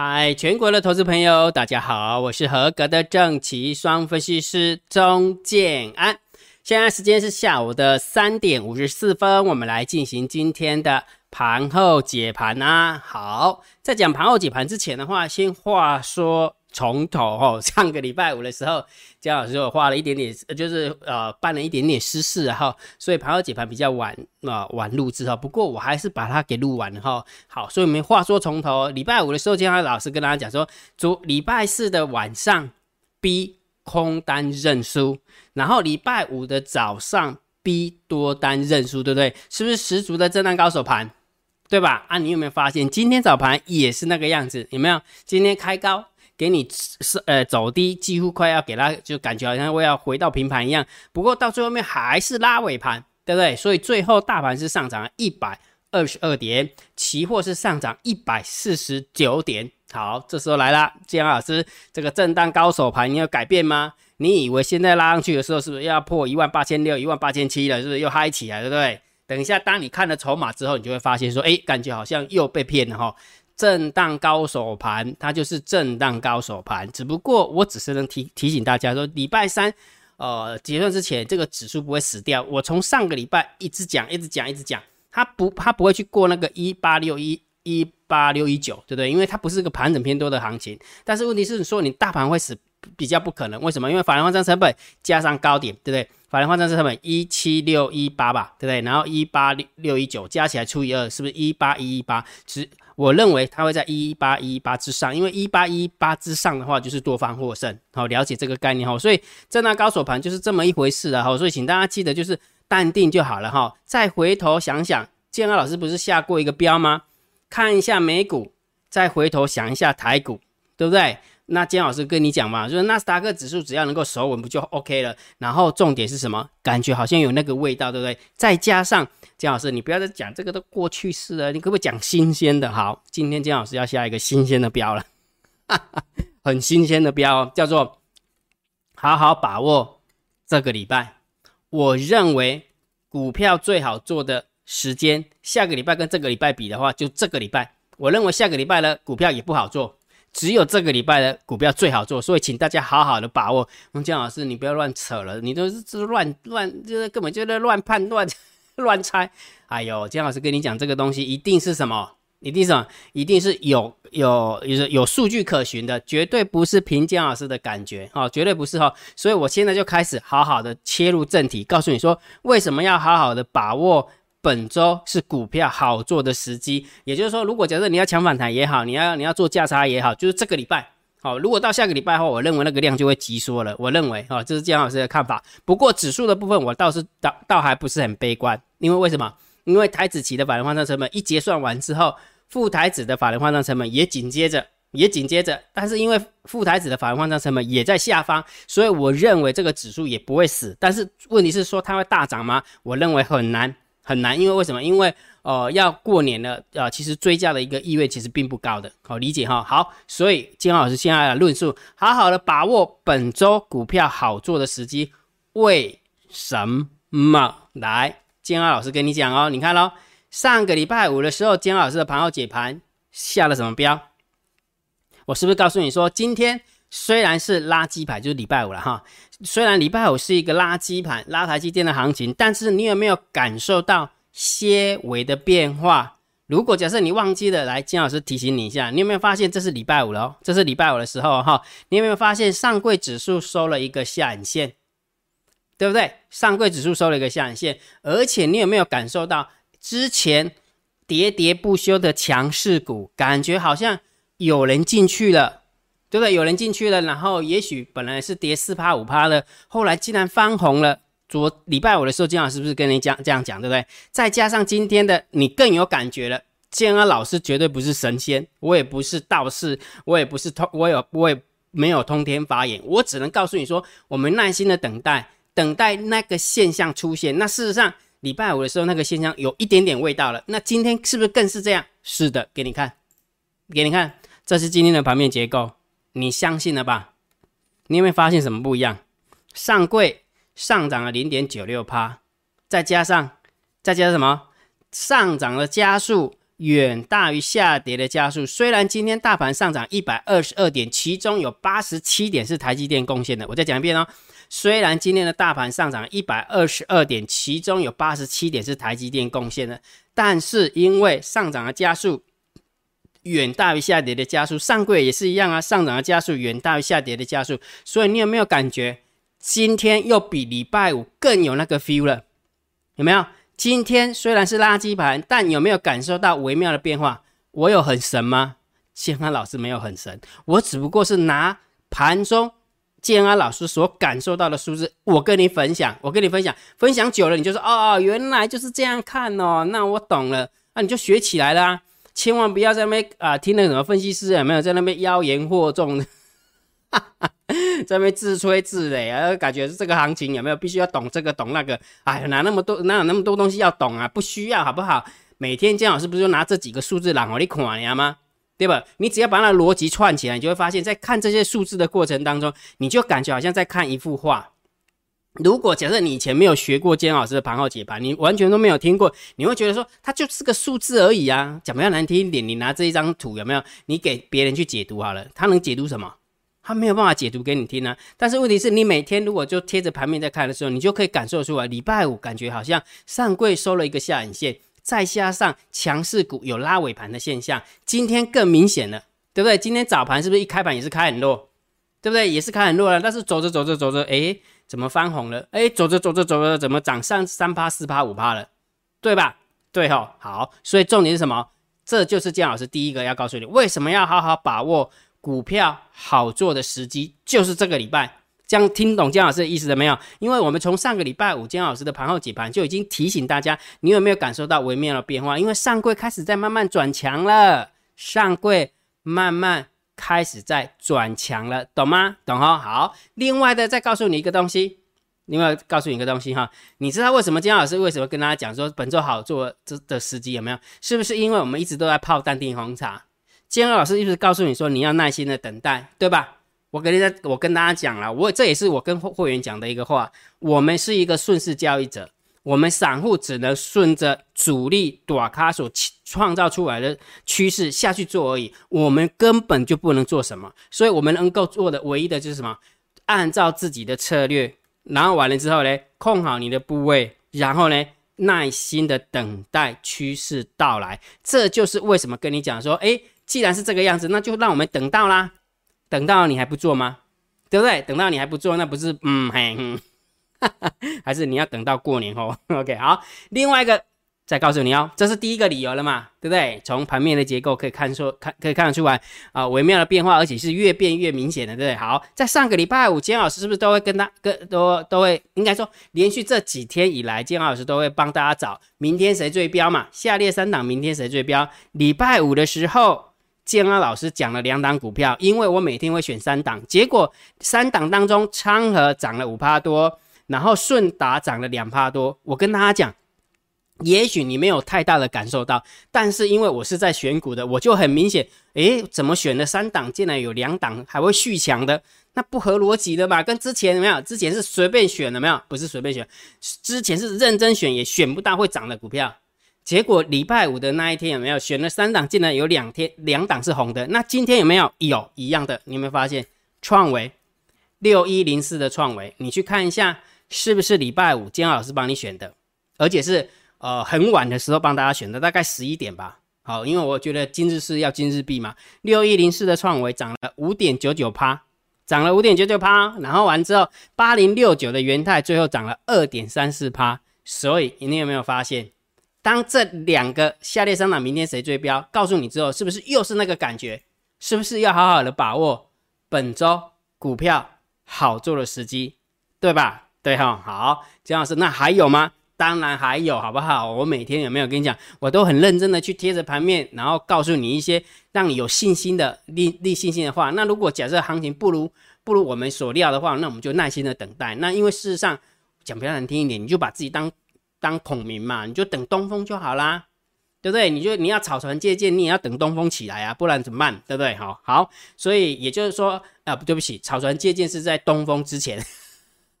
嗨，全国的投资朋友，大家好，我是合格的正奇双分析师钟建安。现在时间是下午的三点五十四分，我们来进行今天的盘后解盘啊。好，在讲盘后解盘之前的话，先话说。从头哦，上个礼拜五的时候，姜老师我花了一点点，就是呃办了一点点私事哈，所以盘后解盘比较晚啊晚录制哈。不过我还是把它给录完了哈。好，所以我们话说从头，礼拜五的时候，姜老师跟大家讲说，昨礼拜四的晚上 B 空单认输，然后礼拜五的早上 B 多单认输，对不对？是不是十足的震荡高手盘？对吧？啊，你有没有发现今天早盘也是那个样子？有没有？今天开高。给你是呃走低，几乎快要给它，就感觉好像我要回到平盘一样。不过到最后面还是拉尾盘，对不对？所以最后大盘是上涨一百二十二点，期货是上涨一百四十九点。好，这时候来了，建安老师，这个震荡高手盘你要改变吗？你以为现在拉上去的时候是不是要破一万八千六、一万八千七了？是不是又嗨起来，对不对？等一下，当你看了筹码之后，你就会发现说，哎，感觉好像又被骗了哈。震荡高手盘，它就是震荡高手盘，只不过我只是能提提醒大家说，礼拜三，呃，结算之前这个指数不会死掉。我从上个礼拜一直讲，一直讲，一直讲，它不，它不会去过那个一八六一一八六一九，对不对？因为它不是个盘整偏多的行情。但是问题是说，你大盘会死，比较不可能。为什么？因为法人换算成本加上高点，对不对？法人换算成本一七六一八吧，对不对？然后一八六六一九加起来除以二，是不是一八一一八？只我认为它会在一八一八之上，因为一八一八之上的话就是多方获胜。好，了解这个概念哈，所以震荡高手盘就是这么一回事的哈。所以请大家记得就是淡定就好了哈。再回头想想，建安老师不是下过一个标吗？看一下美股，再回头想一下台股，对不对？那姜老师跟你讲嘛，就是纳斯达克指数只要能够守稳，不就 OK 了？然后重点是什么？感觉好像有那个味道，对不对？再加上姜老师，你不要再讲这个都过去式了，你可不可以讲新鲜的？好，今天姜老师要下一个新鲜的标了，哈 哈很新鲜的标，叫做好好把握这个礼拜。我认为股票最好做的时间，下个礼拜跟这个礼拜比的话，就这个礼拜。我认为下个礼拜的股票也不好做。只有这个礼拜的股票最好做，所以请大家好好的把握。姜老师，你不要乱扯了，你都是乱乱，就是根本就在乱判断、乱猜。哎呦，姜老师跟你讲，这个东西一定是什么？一定是什么？一定是有有有有数据可循的，绝对不是凭姜老师的感觉哦，绝对不是哈。所以我现在就开始好好的切入正题，告诉你说为什么要好好的把握。本周是股票好做的时机，也就是说，如果假设你要抢反弹也好，你要你要做价差也好，就是这个礼拜好。如果到下个礼拜后，我认为那个量就会急缩了。我认为啊，这是姜老师的看法。不过指数的部分，我倒是倒倒还不是很悲观，因为为什么？因为台子期的法人换算成本一结算完之后，副台子的法人换算成本也紧接着也紧接着，但是因为副台子的法人换算成本也在下方，所以我认为这个指数也不会死。但是问题是说它会大涨吗？我认为很难。很难，因为为什么？因为呃要过年了，呃其实追加的一个意味其实并不高的，好理解哈。好，所以金老师现在来论述，好好的把握本周股票好做的时机。为什么？来，金老师跟你讲哦，你看喽，上个礼拜五的时候，金老师的盘后解盘下了什么标？我是不是告诉你说，今天虽然是垃圾牌，就是礼拜五了哈。虽然礼拜五是一个垃圾盘，拉台积电的行情，但是你有没有感受到些微的变化？如果假设你忘记了，来金老师提醒你一下，你有没有发现这是礼拜五了？这是礼拜五的时候哈，你有没有发现上柜指数收了一个下影线，对不对？上柜指数收了一个下影线，而且你有没有感受到之前喋喋不休的强势股，感觉好像有人进去了？对不对？有人进去了，然后也许本来是跌四趴五趴的，后来竟然翻红了。昨礼拜五的时候，金老师是不是跟你讲这样讲，对不对？再加上今天的你更有感觉了。建安老师绝对不是神仙，我也不是道士，我也不是通，我有我也没有通天法眼，我只能告诉你说，我们耐心的等待，等待那个现象出现。那事实上，礼拜五的时候那个现象有一点点味道了。那今天是不是更是这样？是的，给你看，给你看，这是今天的盘面结构。你相信了吧？你有没有发现什么不一样？上柜上涨了零点九六趴，再加上再加上什么？上涨的加速远大于下跌的加速。虽然今天大盘上涨一百二十二点，其中有八十七点是台积电贡献的。我再讲一遍哦，虽然今天的大盘上涨一百二十二点，其中有八十七点是台积电贡献的，但是因为上涨的加速远大于下跌的加速，上柜也是一样啊，上涨的加速远大于下跌的加速，所以你有没有感觉今天又比礼拜五更有那个 feel 了？有没有？今天虽然是垃圾盘，但有没有感受到微妙的变化？我有很神吗？建安老师没有很神，我只不过是拿盘中建安老师所感受到的数字，我跟你分享，我跟你分享，分享久了，你就说哦，原来就是这样看哦，那我懂了，那你就学起来啦。千万不要在那边啊听那什么分析师有没有在那边妖言惑众。在那边自吹自擂啊，感觉这个行情有没有必须要懂这个懂那个？哎，哪那么多哪有那么多东西要懂啊？不需要，好不好？每天姜老师不是就拿这几个数字让我你看呀吗？对吧？你只要把那逻辑串起来，你就会发现，在看这些数字的过程当中，你就感觉好像在看一幅画。如果假设你以前没有学过姜老师的盘后解盘，你完全都没有听过，你会觉得说它就是个数字而已啊。讲比较难听一点，你拿这一张图有没有？你给别人去解读好了，他能解读什么？他没有办法解读给你听呢，但是问题是你每天如果就贴着盘面在看的时候，你就可以感受出来，礼拜五感觉好像上柜收了一个下影线，再加上强势股有拉尾盘的现象，今天更明显了，对不对？今天早盘是不是一开盘也是开很弱，对不对？也是开很弱了，但是走着走着走着，哎，怎么翻红了？哎，走着走着走着怎么涨上三趴四趴五趴了，对吧？对哈，好，所以重点是什么？这就是姜老师第一个要告诉你，为什么要好好把握。股票好做的时机就是这个礼拜，这样听懂姜老师的意思了没有？因为我们从上个礼拜五姜老师的盘后解盘就已经提醒大家，你有没有感受到微妙的变化？因为上柜开始在慢慢转强了，上柜慢慢开始在转强了，懂吗？懂哈？好，另外的再告诉你一个东西，另外告诉你一个东西哈，你知道为什么姜老师为什么跟大家讲说本周好做这的时机有没有？是不是因为我们一直都在泡淡定红茶？金老师一直告诉你说，你要耐心的等待，对吧？我跟大家，我跟大家讲了，我这也是我跟会员讲的一个话。我们是一个顺势交易者，我们散户只能顺着主力短卡所创造出来的趋势下去做而已，我们根本就不能做什么。所以，我们能够做的唯一的就是什么？按照自己的策略，然后完了之后呢，控好你的部位，然后呢，耐心的等待趋势到来。这就是为什么跟你讲说，哎。既然是这个样子，那就让我们等到啦。等到你还不做吗？对不对？等到你还不做，那不是嗯嘿，还是你要等到过年后。OK，好。另外一个再告诉你哦，这是第一个理由了嘛，对不对？从盘面的结构可以看出，看可以看得出来啊，微妙的变化，而且是越变越明显的，对不对？好，在上个礼拜五，金老师是不是都会跟他跟都都会，应该说连续这几天以来，金老师都会帮大家找明天谁最标嘛？下列三档明天谁最标？礼拜五的时候。建安老师讲了两档股票，因为我每天会选三档，结果三档当中，昌河涨了五趴多，然后顺达涨了两趴多。我跟大家讲，也许你没有太大的感受到，但是因为我是在选股的，我就很明显，诶，怎么选的三档，竟然有两档还会续强的，那不合逻辑的吧？跟之前有没有？之前是随便选的没有？不是随便选，之前是认真选，也选不到会涨的股票。结果礼拜五的那一天有没有选了三档？竟然有两天两档是红的。那今天有没有？有一样的，你有没有发现？创维六一零四的创维，你去看一下，是不是礼拜五姜老师帮你选的？而且是呃很晚的时候帮大家选的，大概十一点吧。好，因为我觉得今日是要今日币嘛。六一零四的创维涨了五点九九趴，涨了五点九九趴。然后完之后，八零六九的元泰最后涨了二点三四趴。所以你有没有发现？当这两个下列三档明天谁追标，告诉你之后，是不是又是那个感觉？是不是要好好的把握本周股票好做的时机，对吧？对哈，好，姜老师，那还有吗？当然还有，好不好？我每天有没有跟你讲，我都很认真的去贴着盘面，然后告诉你一些让你有信心的立立信心的话。那如果假设行情不如不如我们所料的话，那我们就耐心的等待。那因为事实上讲比较难听一点，你就把自己当。当孔明嘛，你就等东风就好啦，对不对？你就你要草船借箭，你也要等东风起来啊，不然怎么办？对不对？好，好，所以也就是说啊，对不起，草船借箭是在东风之前，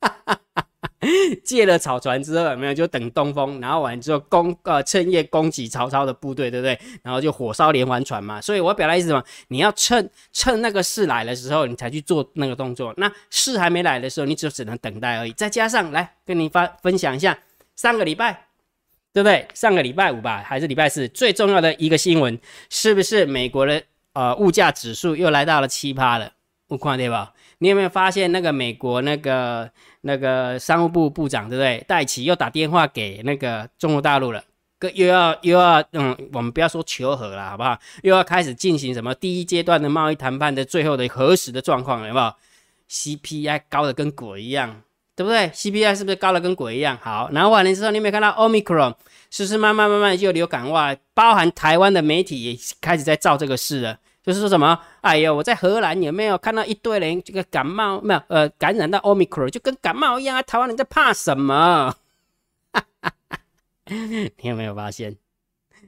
借了草船之后，有没有就等东风，然后完之后攻呃趁夜攻击曹操的部队，对不对？然后就火烧连环船嘛。所以我表达意思什么？你要趁趁那个势来的时候，你才去做那个动作。那势还没来的时候，你就只能等待而已。再加上来跟你发分享一下，上个礼拜，对不对？上个礼拜五吧，还是礼拜四？最重要的一个新闻，是不是美国的呃物价指数又来到了七趴了？我看对吧？你有没有发现那个美国那个那个商务部部长对不对？戴奇又打电话给那个中国大陆了，个又要又要嗯，我们不要说求和了，好不好？又要开始进行什么第一阶段的贸易谈判的最后的核实的状况了，好不好？CPI 高的跟鬼一样，对不对？CPI 是不是高的跟鬼一样？好，然后完了之后，你有没有看到 Omicron 是不是慢慢慢慢就流感化？包含台湾的媒体也开始在造这个事了。就是说什么？哎呦，我在荷兰有没有看到一堆人这个感冒？没有，呃，感染到 Omicron 就跟感冒一样啊！台湾人在怕什么？你有没有发现？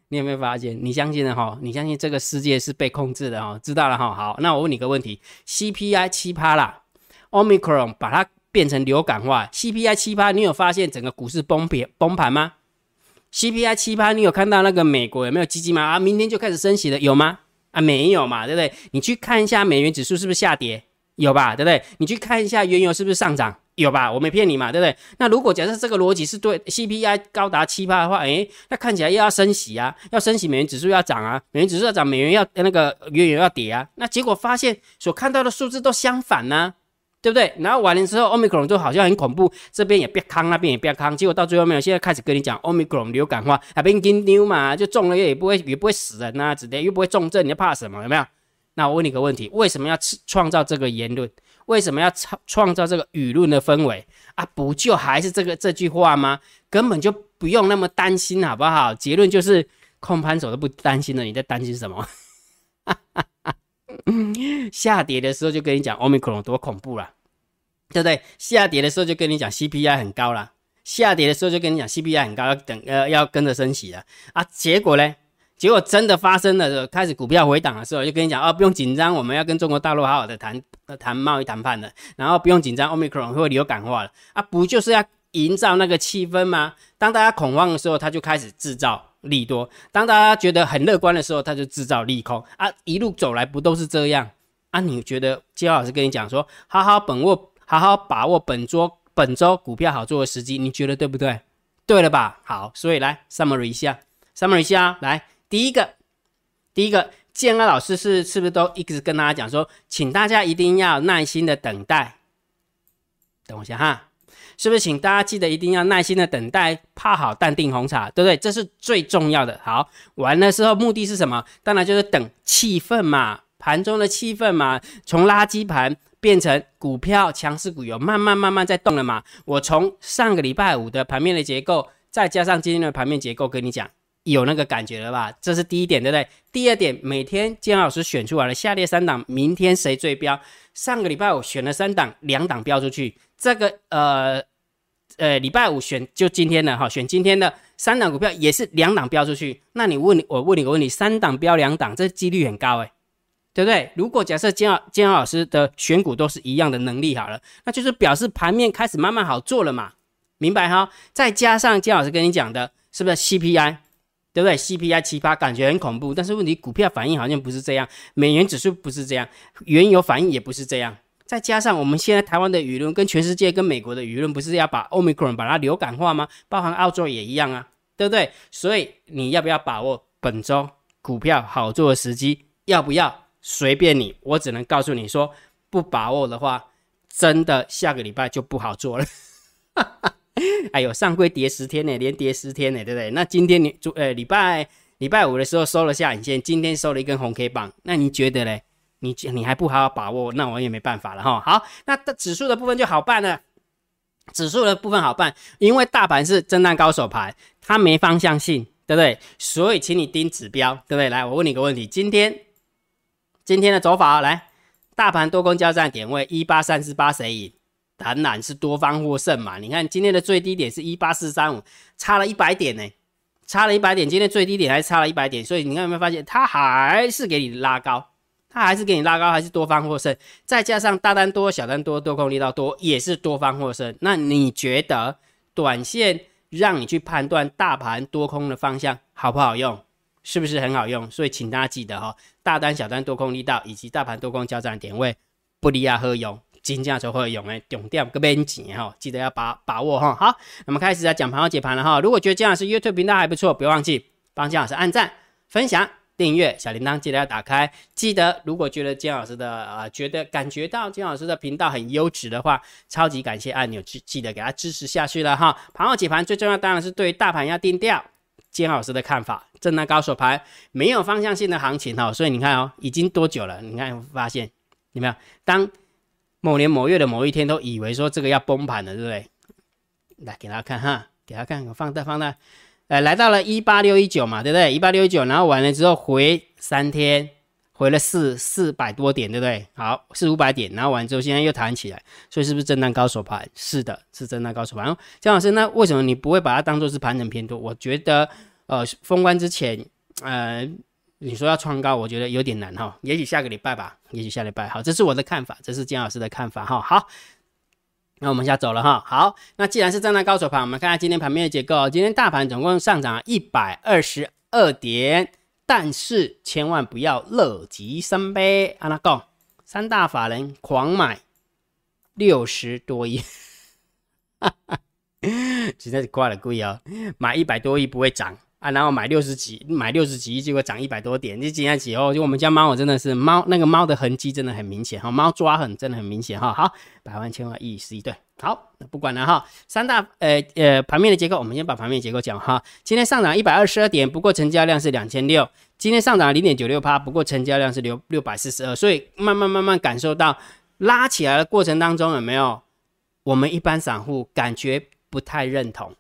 你有没有发现？你相信的哈？你相信这个世界是被控制的哈？知道了哈？好，那我问你个问题：CPI 七趴啦，Omicron 把它变成流感化，CPI 七趴，你有发现整个股市崩撇崩盘吗？CPI 七趴，你有看到那个美国有没有积极吗？啊，明天就开始升息了，有吗？啊，没有嘛，对不对？你去看一下美元指数是不是下跌，有吧，对不对？你去看一下原油是不是上涨，有吧？我没骗你嘛，对不对？那如果假设这个逻辑是对，CPI 高达七八的话，诶，那看起来又要升息啊，要升息，美元指数要涨啊，美元指数要涨，美元要那个原油要跌啊，那结果发现所看到的数字都相反呢。对不对？然后完了之后，omicron 就好像很恐怖，这边也别康，那边也别康，结果到最后没有，现在开始跟你讲 omicron 流感化，那边跟丢嘛，就中了也不会也不会死人呐，之类又不会重症，你怕什么？有没有？那我问你个问题，为什么要创造这个言论？为什么要创创造这个舆论的氛围啊？不就还是这个这句话吗？根本就不用那么担心，好不好？结论就是控盘手都不担心了，你在担心什么？下跌的时候就跟你讲 omicron 多恐怖了，对不对？下跌的时候就跟你讲 CPI 很高了，下跌的时候就跟你讲 CPI 很高，要等呃要跟着升息了啊。结果呢？结果真的发生了，开始股票回档的时候就跟你讲哦，不用紧张，我们要跟中国大陆好好的谈谈贸易谈判的，然后不用紧张，omicron 会流感化了啊，不就是要营造那个气氛吗？当大家恐慌的时候，他就开始制造。利多，当大家觉得很乐观的时候，他就制造利空啊！一路走来不都是这样啊？你觉得金老师跟你讲说，好好本握，好好把握本周本周股票好做的时机，你觉得对不对？对了吧？好，所以来 summary 一下，summary 一下，来第一个，第一个，建安老师是是不是都一直跟大家讲说，请大家一定要耐心的等待，等我一下哈。是不是请大家记得一定要耐心的等待，泡好淡定红茶，对不对？这是最重要的。好，完了之后目的是什么？当然就是等气氛嘛，盘中的气氛嘛，从垃圾盘变成股票强势股，有慢慢慢慢在动了嘛。我从上个礼拜五的盘面的结构，再加上今天的盘面结构，跟你讲，有那个感觉了吧？这是第一点，对不对？第二点，每天金老师选出来了下列三档，明天谁最标？上个礼拜五选了三档，两档标出去，这个呃。呃，礼拜五选就今天的哈，选今天的三档股票也是两档标出去。那你问你，我问你个问题，三档标两档，这几率很高哎，对不对？如果假设金金老师的选股都是一样的能力好了，那就是表示盘面开始慢慢好做了嘛，明白哈？再加上金老师跟你讲的，是不是 CPI，对不对？CPI 奇葩，感觉很恐怖，但是问题股票反应好像不是这样，美元指数不是这样，原油反应也不是这样。再加上我们现在台湾的舆论跟全世界跟美国的舆论，不是要把 Omicron 把它流感化吗？包含澳洲也一样啊，对不对？所以你要不要把握本周股票好做的时机？要不要？随便你。我只能告诉你说，不把握的话，真的下个礼拜就不好做了。哎呦，上柜跌十天呢，连跌十天呢，对不对？那今天你主呃礼拜礼拜五的时候收了下影线，今天收了一根红 K 棒，那你觉得嘞？你你还不好好把握，那我也没办法了哈。好，那指数的部分就好办了。指数的部分好办，因为大盘是震荡高手盘，它没方向性，对不对？所以请你盯指标，对不对？来，我问你个问题，今天今天的走法，来，大盘多空交战点位一八三四八谁赢？当然是多方获胜嘛。你看今天的最低点是一八四三五，差了一百点呢，差了一百点。今天最低点还差了一百点，所以你看有没有发现，它还是给你拉高。它还是给你拉高，还是多方获胜，再加上大单多、小单多、多空力道多，也是多方获胜。那你觉得短线让你去判断大盘多空的方向好不好用，是不是很好用？所以请大家记得哈，大单、小单多空力道以及大盘多空交战点位不离啊何用，金价就会用诶，重点个边钱哈，记得要把把握哈。好，那么开始在讲盘后解盘了哈。如果觉得姜老师 YouTube 频道还不错，别忘记帮姜老师按赞、分享。订阅小铃铛记得要打开，记得如果觉得金老师的啊，觉得感觉到金老师的频道很优质的话，超级感谢按钮记记得给他支持下去了哈。盘后解盘最重要当然是对大盘要定调，金老师的看法，震荡高手盘没有方向性的行情哈，所以你看哦，已经多久了？你看发现有没有？当某年某月的某一天都以为说这个要崩盘了，对不对？来给大家看哈，给大家看，放大放大。呃，来到了一八六一九嘛，对不对？一八六一九，然后完了之后回三天，回了四四百多点，对不对？好，四五百点，然后完之后现在又弹起来，所以是不是震荡高手盘？是的，是震荡高手盘。江老师，那为什么你不会把它当做是盘整偏多？我觉得，呃，封关之前，呃，你说要创高，我觉得有点难哈。也许下个礼拜吧，也许下礼拜。好，这是我的看法，这是江老师的看法哈。好。那我们下走了哈，好，那既然是站在高手盘，我们看下今天盘面的结构。今天大盘总共上涨一百二十二点，但是千万不要乐极生悲。阿拉贡，三大法人狂买六十多亿，哈哈，实在是挂了贵哦，买一百多亿不会涨。啊，然后买六十几，买六十几亿，结果涨一百多点，这几天起后，就我们家猫，真的是猫，那个猫的痕迹真的很明显哈，猫抓痕真的很明显哈。好，百万千万亿十一对，好，那不管了哈。三大呃呃盘面的结构，我们先把盘面结构讲哈。今天上涨一百二十二点，不过成交量是两千六。今天上涨零点九六趴，不过成交量是六六百四十二。所以慢慢慢慢感受到拉起来的过程当中有没有？我们一般散户感觉不太认同。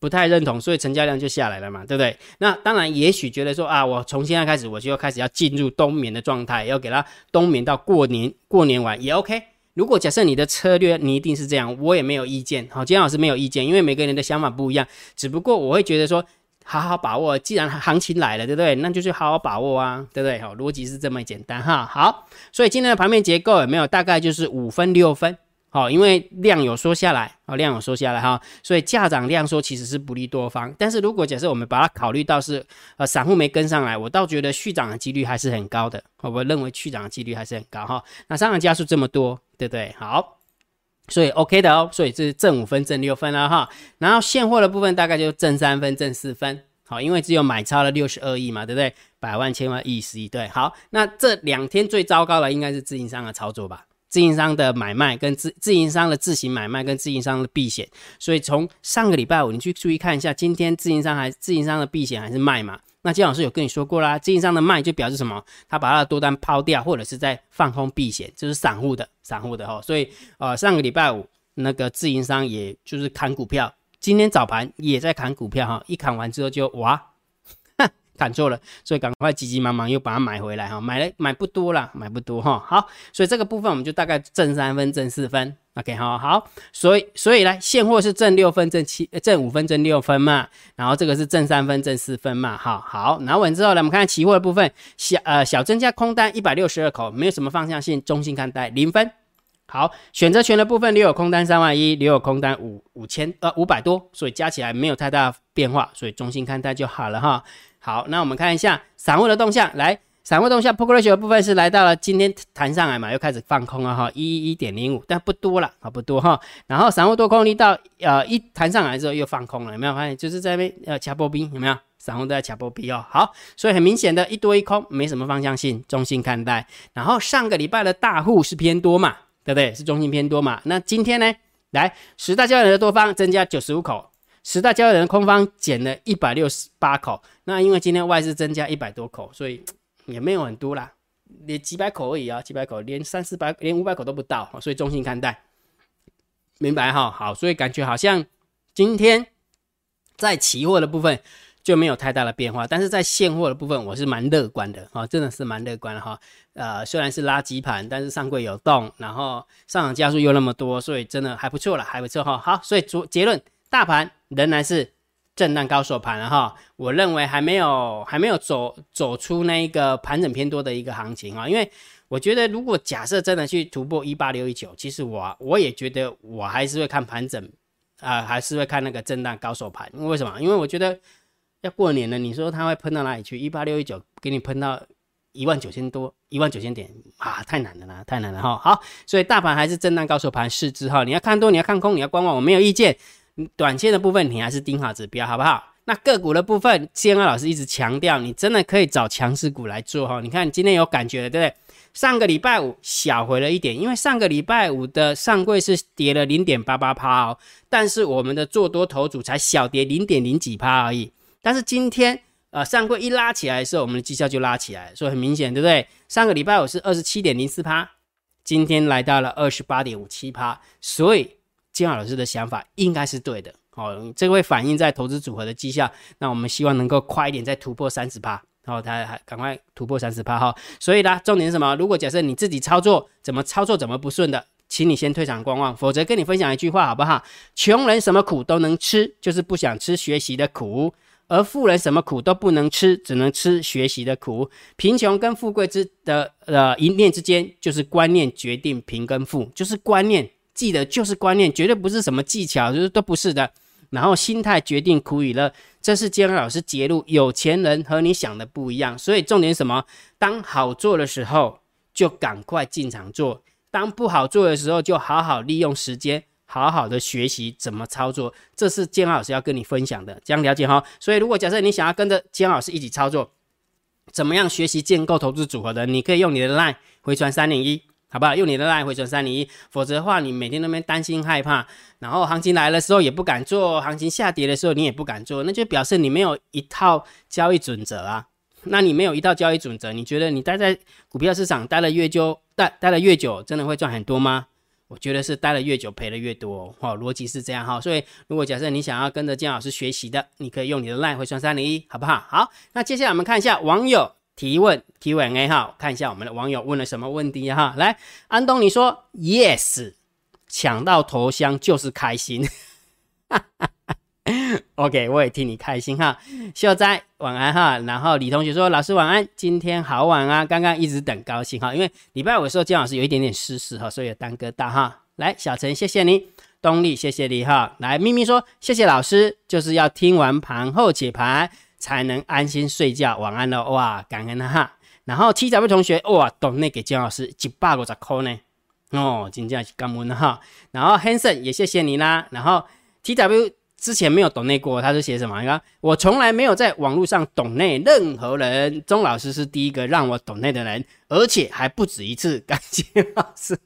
不太认同，所以成交量就下来了嘛，对不对？那当然，也许觉得说啊，我从现在开始我就要开始要进入冬眠的状态，要给它冬眠到过年，过年完也 OK。如果假设你的策略你一定是这样，我也没有意见。好，金老师没有意见，因为每个人的想法不一样。只不过我会觉得说，好好把握，既然行情来了，对不对？那就去好好把握啊，对不对？好，逻辑是这么简单哈。好，所以今天的盘面结构有没有？大概就是五分六分。好，因为量有缩下来，哦，量有缩下来哈，所以价涨量缩其实是不利多方。但是如果假设我们把它考虑到是呃散户没跟上来，我倒觉得续涨的几率还是很高的。我不认为续涨的几率还是很高哈。那上涨加速这么多，对不对？好，所以 OK 的哦。所以这是正五分、正六分了哈。然后现货的部分大概就正三分、正四分。好，因为只有买超了六十二亿嘛，对不对？百万、千万、亿、十亿，对。好，那这两天最糟糕的应该是自营商的操作吧。自营商的买卖跟自自营商的自行买卖跟自营商的避险，所以从上个礼拜五你去注意看一下，今天自营商还自营商的避险还是卖嘛？那金老师有跟你说过啦，自营商的卖就表示什么？他把他的多单抛掉，或者是在放空避险，就是散户的散户的哈。所以呃上个礼拜五那个自营商也就是砍股票，今天早盘也在砍股票哈，一砍完之后就哇。砍错了，所以赶快急急忙忙又把它买回来哈，买了买不多了，买不多哈。好，所以这个部分我们就大概挣三分、挣四分，OK 好好。所以所以来现货是挣六分、挣七、挣五分、挣六分嘛，然后这个是挣三分、挣四分嘛，好好拿稳之后呢，我们看期货的部分，小呃小增加空单一百六十二口，没有什么方向性，中性看待零分。好，选择权的部分留有空单三万一，留有空单五五千呃五百多，所以加起来没有太大变化，所以中性看待就好了哈。好，那我们看一下散户的动向。来，散户动向 p o k r a t i o 的部分是来到了今天弹上来嘛，又开始放空了哈，一一点零五，但不多了啊，不多哈。然后散户多空力到呃一弹上来之后又放空了，有没有发现？就是在那边呃掐波兵有没有？散户都在掐波兵哦。好，所以很明显的一多一空，没什么方向性，中性看待。然后上个礼拜的大户是偏多嘛，对不对？是中性偏多嘛。那今天呢？来十大交易人的多方增加九十五口。十大交易人空方减了一百六十八口，那因为今天外资增加一百多口，所以 也没有很多啦，连几百口而已啊，几百口，连三四百，连五百口都不到，所以中性看待，明白哈？好，所以感觉好像今天在期货的部分就没有太大的变化，但是在现货的部分我是蛮乐观的啊，真的是蛮乐观的哈。呃，虽然是垃圾盘，但是上柜有动，然后上涨加速又那么多，所以真的还不错了，还不错哈。好，所以主结论。大盘仍然是震荡高手盘了哈，我认为还没有还没有走走出那一个盘整偏多的一个行情啊，因为我觉得如果假设真的去突破一八六一九，其实我我也觉得我还是会看盘整啊，还是会看那个震荡高手盘。为什么？因为我觉得要过年了，你说它会喷到哪里去？一八六一九给你喷到一万九千多，一万九千点啊，太难了啦，太难了哈。好，所以大盘还是震荡高手盘是之哈。你要看多，你要看空，你要观望，我没有意见。短线的部分你还是盯好指标，好不好？那个股的部分，建安老师一直强调，你真的可以找强势股来做哈。你看今天有感觉了，对不对？上个礼拜五小回了一点，因为上个礼拜五的上柜是跌了零点八八趴哦，但是我们的做多头组才小跌零点零几趴而已。但是今天呃上柜一拉起来的时候，我们的绩效就拉起来，所以很明显，对不对？上个礼拜五是二十七点零四趴，今天来到了二十八点五七趴，所以金老师的想法应该是对的。哦，这会反映在投资组合的绩效。那我们希望能够快一点再突破三十趴，然后它还赶快突破三十趴哈。所以呢，重点是什么？如果假设你自己操作怎么操作怎么不顺的，请你先退场观望，否则跟你分享一句话好不好？穷人什么苦都能吃，就是不想吃学习的苦；而富人什么苦都不能吃，只能吃学习的苦。贫穷跟富贵之的呃一念之间，就是观念决定贫跟富，就是观念，记得就是观念，绝对不是什么技巧，就是都不是的。然后心态决定苦与乐，这是建安老师揭露，有钱人和你想的不一样。所以重点什么？当好做的时候就赶快进场做，当不好做的时候就好好利用时间，好好的学习怎么操作。这是建安老师要跟你分享的，这样了解哈。所以如果假设你想要跟着建安老师一起操作，怎么样学习建构投资组合的，你可以用你的 LINE 回传三零一。好不好？用你的来回转三零一，否则的话，你每天那边担心害怕，然后行情来的时候也不敢做，行情下跌的时候你也不敢做，那就表示你没有一套交易准则啊。那你没有一套交易准则，你觉得你待在股票市场待了越久，待待了越久，真的会赚很多吗？我觉得是待了越久赔的越多。哈，逻辑是这样哈。所以如果假设你想要跟着姜老师学习的，你可以用你的赖回转三零一，好不好？好，那接下来我们看一下网友。提问 Q&A 哈，看一下我们的网友问了什么问题哈。来，安东尼说 Yes，抢到头香就是开心。OK，我也替你开心哈。秀哉晚安哈。然后李同学说老师晚安，今天好晚啊。刚刚一直等高兴哈，因为礼拜五的时候姜老师有一点点失事哈，所以耽搁到哈。来，小陈谢谢你，东丽谢谢你哈。来，咪咪说谢谢老师，就是要听完盘后解盘。才能安心睡觉，晚安了哇，感恩哈。然后 T W 同学哇，懂那给姜老师一百五十块呢，哦，真正是感恩哈。然后 Hanson 也谢谢你啦。然后 T W 之前没有懂那过，他是写什么？你看我从来没有在网络上懂那任何人，钟老师是第一个让我懂那的人，而且还不止一次，感谢老师。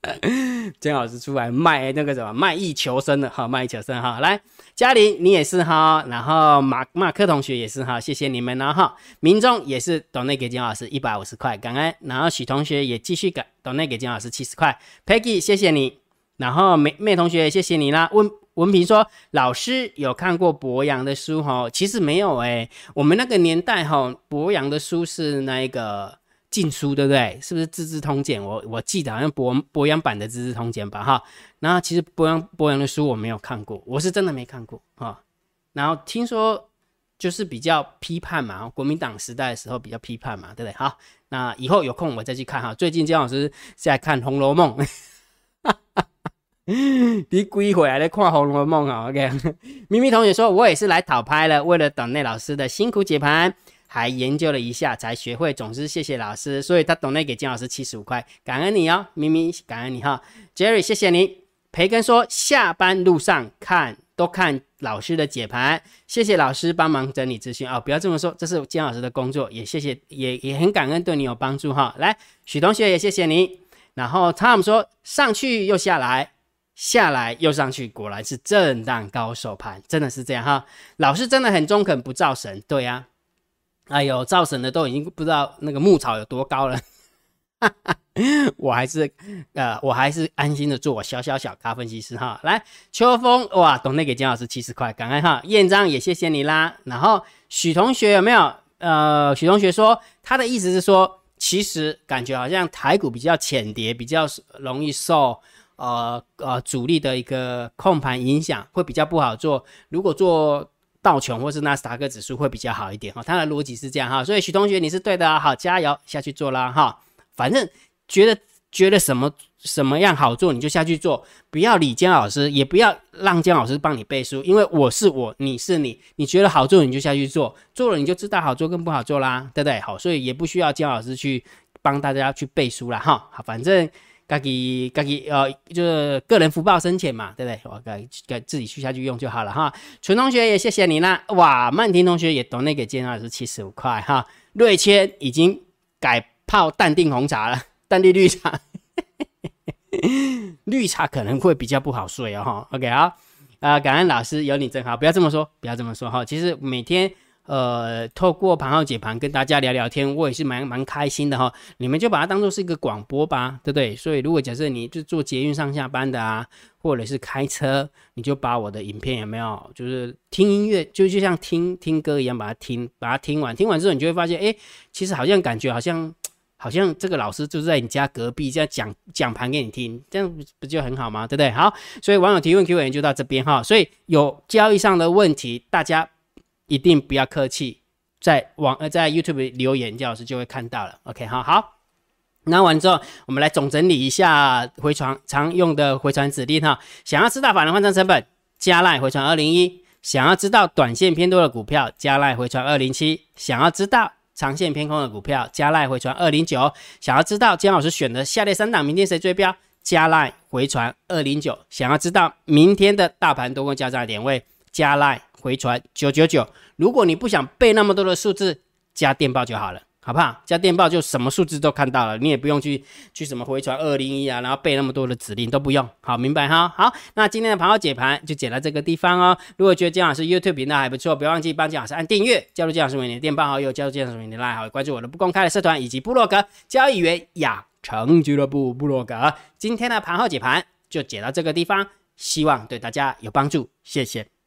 姜老师出来卖那个什么卖艺求生的哈，卖艺求生哈，来嘉玲你也是哈，然后马马克同学也是哈，谢谢你们了哈，民众也是 donate 给姜老师一百五十块，感恩，然后许同学也继续给 donate 给姜老师七十块，Peggy 谢谢你，然后妹妹同学谢谢你啦，文文平说老师有看过博洋的书哈，其实没有哎，我们那个年代哈，博洋的书是那个。禁书对不对？是不是《资治通鉴》？我我记得好像博博洋版的《资治通鉴》吧，哈。然后其实博洋博洋的书我没有看过，我是真的没看过哈。然后听说就是比较批判嘛，国民党时代的时候比较批判嘛，对不对？好，那以后有空我再去看哈。最近姜老师在看《红楼梦》，你鬼回来在看《红楼梦》啊？OK，咪咪同学说，我也是来讨拍了，为了等内老师的辛苦解盘。还研究了一下才学会，总之谢谢老师，所以他懂得给金老师七十五块，感恩你哦，咪咪，感恩你哈，Jerry 谢谢你，培根说下班路上看都看老师的解盘，谢谢老师帮忙整理资讯。哦，不要这么说，这是金老师的工作，也谢谢，也也很感恩对你有帮助哈，来许同学也谢谢你，然后 Tom 说上去又下来，下来又上去，果然是震荡高手盘，真的是这样哈，老师真的很中肯不造神，对呀。哎呦，造神的都已经不知道那个牧草有多高了，我还是呃，我还是安心的做我小小小咖分析师哈。来，秋风哇，懂内给姜老师七十块，感恩哈。燕章也谢谢你啦。然后许同学有没有？呃，许同学说他的意思是说，其实感觉好像台股比较浅跌，比较容易受呃呃主力的一个控盘影响，会比较不好做。如果做道琼或是纳斯达克指数会比较好一点哈，他的逻辑是这样哈，所以许同学你是对的啊，好加油下去做啦哈，反正觉得觉得什么什么样好做，你就下去做，不要理姜老师，也不要让姜老师帮你背书，因为我是我，你是你，你觉得好做你就下去做，做了你就知道好做跟不好做啦，对不对？好，所以也不需要姜老师去帮大家去背书了哈。好，反正自己自己呃，就是个人福报深浅嘛，对不对？我该该自己去下去用就好了哈。纯同学也谢谢你啦，哇，曼婷同学也懂那个姜老师七十五块哈。瑞谦已经改泡淡定红茶了。淡定绿茶，绿茶可能会比较不好睡哦。哈，OK 好，啊，感恩老师有你真好，不要这么说，不要这么说哈。其实每天呃，透过盘号解盘跟大家聊聊天，我也是蛮蛮开心的哈。你们就把它当做是一个广播吧，对不对？所以如果假设你就做捷运上下班的啊，或者是开车，你就把我的影片有没有，就是听音乐，就就像听听歌一样，把它听，把它听完，听完之后你就会发现，哎，其实好像感觉好像。好像这个老师就是在你家隔壁，这样讲讲盘给你听，这样不就很好吗？对不对？好，所以网友提问 Q&A 就到这边哈。所以有交易上的问题，大家一定不要客气，在网呃在 YouTube 留言，姜老师就会看到了。OK，好好。那完之后，我们来总整理一下回传常用的回传指令哈。想要知道法人换仓成本，加赖回传二零一；想要知道短线偏多的股票，加赖回传二零七；想要知道。长线偏空的股票，加赖回传二零九。想要知道姜老师选的下列三档，明天谁追标？加赖回传二零九。想要知道明天的大盘多空交叉点位？加赖回传九九九。如果你不想背那么多的数字，加电报就好了。好不好？加电报就什么数字都看到了，你也不用去去什么回传二零一啊，然后背那么多的指令都不用。好，明白哈？好，那今天的盘后解盘就解到这个地方哦。如果觉得姜老师 YouTube 频道还不错，不要忘记帮姜老师按订阅，加入姜老师为你的电报好友，加入姜老师为你的拉好，关注我的不公开的社团以及部落格交易员养成俱乐部部落格。今天的盘后解盘就解到这个地方，希望对大家有帮助，谢谢，